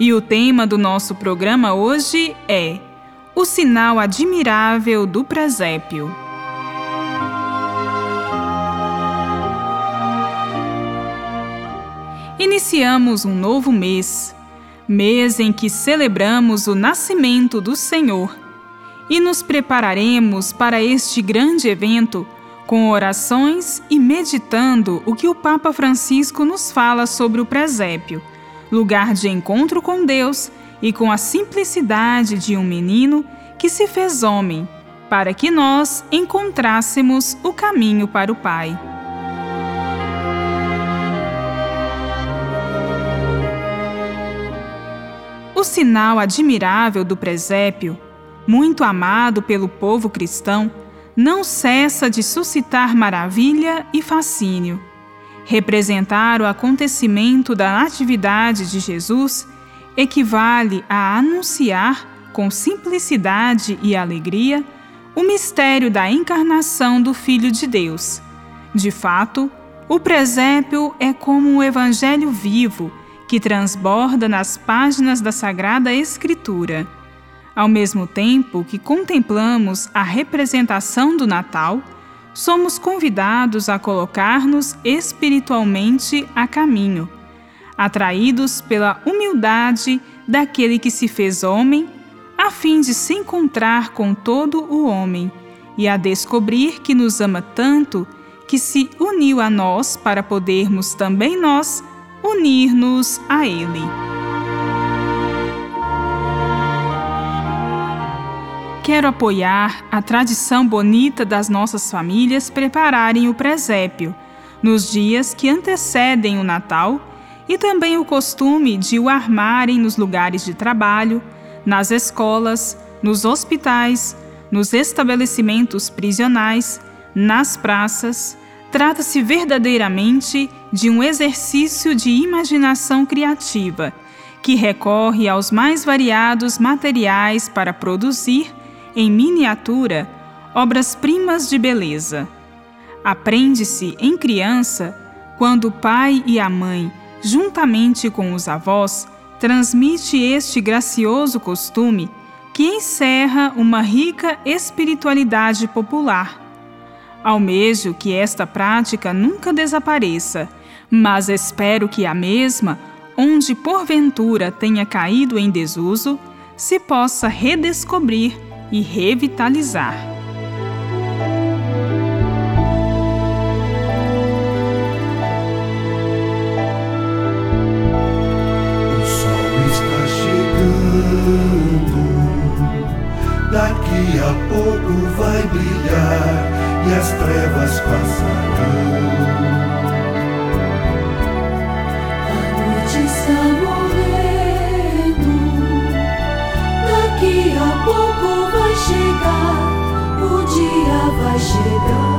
E o tema do nosso programa hoje é O Sinal Admirável do Presépio. Iniciamos um novo mês, mês em que celebramos o nascimento do Senhor, e nos prepararemos para este grande evento com orações e meditando o que o Papa Francisco nos fala sobre o presépio lugar de encontro com Deus e com a simplicidade de um menino que se fez homem, para que nós encontrássemos o caminho para o Pai. O sinal admirável do presépio, muito amado pelo povo cristão, não cessa de suscitar maravilha e fascínio Representar o acontecimento da Natividade de Jesus equivale a anunciar, com simplicidade e alegria, o mistério da encarnação do Filho de Deus. De fato, o presépio é como um evangelho vivo que transborda nas páginas da Sagrada Escritura. Ao mesmo tempo que contemplamos a representação do Natal, somos convidados a colocar-nos espiritualmente a caminho, atraídos pela humildade daquele que se fez homem, a fim de se encontrar com todo o homem e a descobrir que nos ama tanto que se uniu a nós para podermos também nós unir-nos a Ele. Quero apoiar a tradição bonita das nossas famílias prepararem o presépio nos dias que antecedem o Natal e também o costume de o armarem nos lugares de trabalho, nas escolas, nos hospitais, nos estabelecimentos prisionais, nas praças. Trata-se verdadeiramente de um exercício de imaginação criativa que recorre aos mais variados materiais para produzir em miniatura, obras-primas de beleza. Aprende-se em criança quando o pai e a mãe, juntamente com os avós, transmite este gracioso costume que encerra uma rica espiritualidade popular. Almejo que esta prática nunca desapareça, mas espero que a mesma, onde porventura tenha caído em desuso, se possa redescobrir e revitalizar. O sol está chegando, daqui a pouco vai brilhar e as trevas passarão. Vai chegar.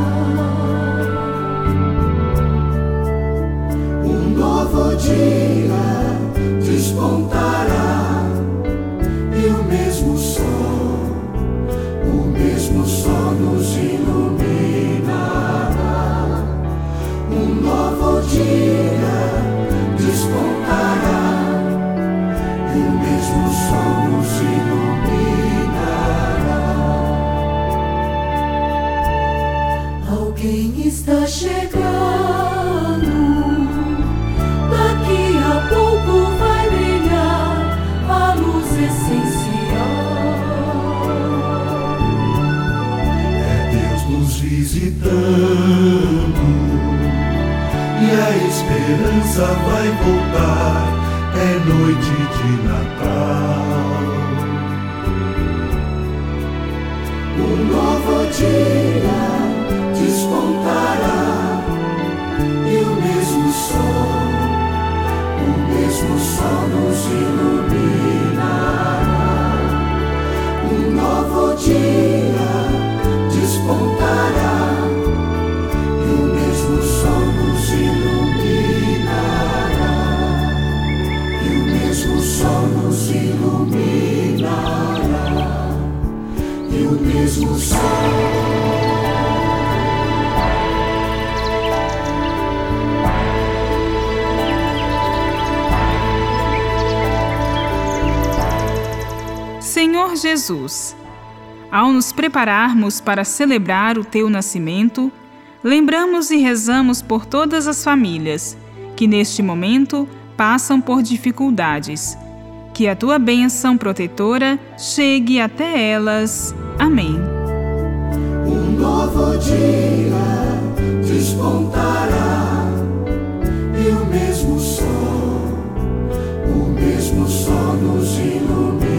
E a esperança vai voltar. É noite de Natal. Um novo dia despontará e o mesmo sol, o mesmo sol nos iluminará. Jesus, ao nos prepararmos para celebrar o teu nascimento, lembramos e rezamos por todas as famílias que neste momento passam por dificuldades. Que a tua bênção protetora chegue até elas. Amém. Um novo dia despontará e o mesmo sol, o mesmo sol nos iluminará.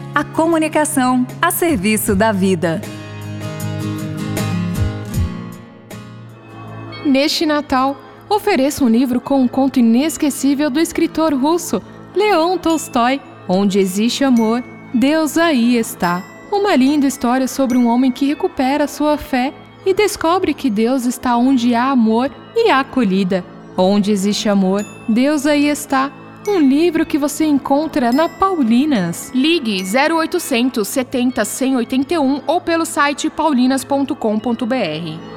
a comunicação a serviço da vida. Neste Natal, ofereço um livro com um conto inesquecível do escritor russo Leon Tolstói. Onde existe amor, Deus aí está. Uma linda história sobre um homem que recupera sua fé e descobre que Deus está onde há amor e acolhida. Onde existe amor, Deus aí está. Um livro que você encontra na Paulinas. Ligue 0800 70 181 ou pelo site paulinas.com.br.